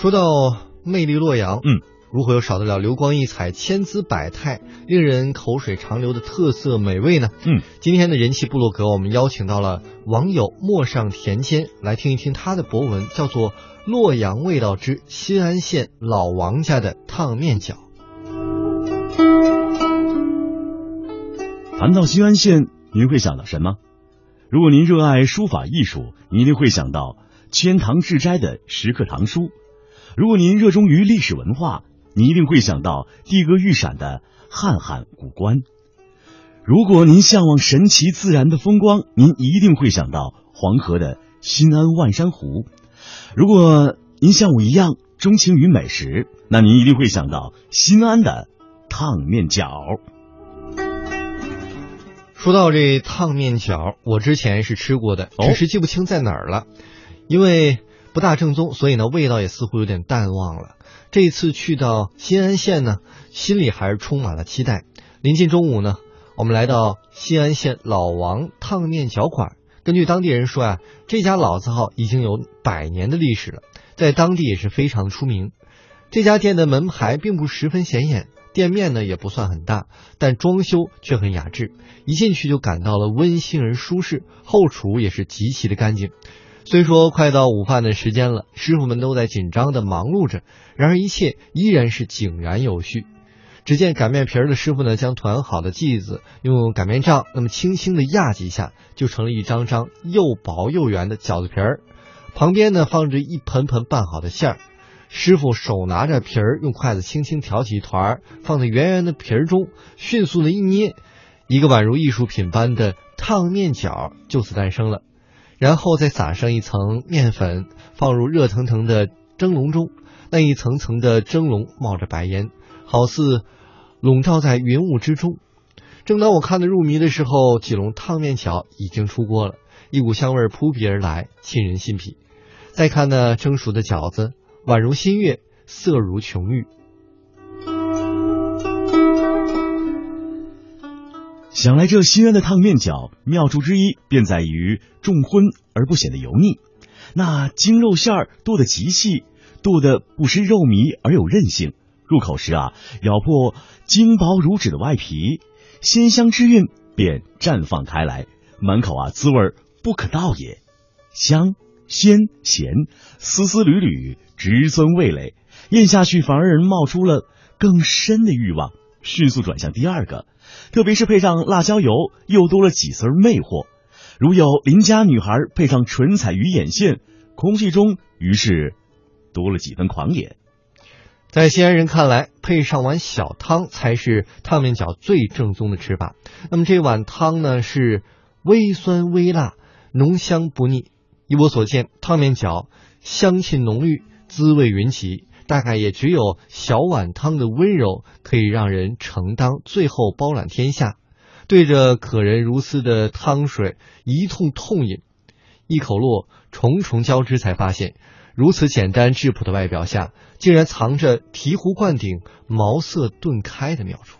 说到魅力洛阳，嗯，如何又少得了流光溢彩、千姿百态、令人口水长流的特色美味呢？嗯，今天的人气部落格，我们邀请到了网友陌上田间来听一听他的博文，叫做《洛阳味道之新安县老王家的烫面饺》。谈到新安县，您会想到什么？如果您热爱书法艺术，您一定会想到千堂志斋的石刻唐书；如果您热衷于历史文化，您一定会想到地阁玉闪的汉汉古关；如果您向往神奇自然的风光，您一定会想到黄河的新安万山湖；如果您像我一样钟情于美食，那您一定会想到新安的烫面饺。说到这烫面饺，我之前是吃过的，哦。只是记不清在哪儿了，因为不大正宗，所以呢味道也似乎有点淡忘了。这一次去到新安县呢，心里还是充满了期待。临近中午呢，我们来到新安县老王烫面饺馆。根据当地人说啊，这家老字号已经有百年的历史了，在当地也是非常出名。这家店的门牌并不十分显眼，店面呢也不算很大，但装修却很雅致，一进去就感到了温馨而舒适，后厨也是极其的干净。虽说快到午饭的时间了，师傅们都在紧张的忙碌着，然而一切依然是井然有序。只见擀面皮儿的师傅呢，将团好的剂子用擀面杖那么轻轻的压几下，就成了一张张又薄又圆的饺子皮儿。旁边呢放着一盆盆拌好的馅儿，师傅手拿着皮儿，用筷子轻轻挑起一团儿，放在圆圆的皮儿中，迅速的一捏，一个宛如艺术品般的烫面饺就此诞生了。然后再撒上一层面粉，放入热腾腾的蒸笼中，那一层层的蒸笼冒着白烟，好似笼罩在云雾之中。正当我看得入迷的时候，几笼烫面饺已经出锅了，一股香味扑鼻而来，沁人心脾。再看那蒸熟的饺子，宛如新月，色如琼玉。想来这新安的烫面饺妙处之一，便在于重荤而不显得油腻。那精肉馅儿剁得极细，剁得不失肉糜而有韧性。入口时啊，咬破精薄如纸的外皮，鲜香之韵便绽放开来，满口啊滋味不可道也。香、鲜、咸，丝丝缕缕，直钻味蕾，咽下去反而人冒出了更深的欲望，迅速转向第二个。特别是配上辣椒油，又多了几丝魅惑。如有邻家女孩配上唇彩鱼眼线，空气中于是多了几分狂野。在西安人看来，配上碗小汤才是烫面饺最正宗的吃法。那么这碗汤呢，是微酸微辣，浓香不腻。依我所见，烫面饺香气浓郁，滋味云集，大概也只有小碗汤的温柔可以让人承当最后包揽天下。对着可人如斯的汤水一通痛饮，一口落，重重交织，才发现。如此简单质朴的外表下，竟然藏着醍醐灌顶、茅塞顿开的妙处。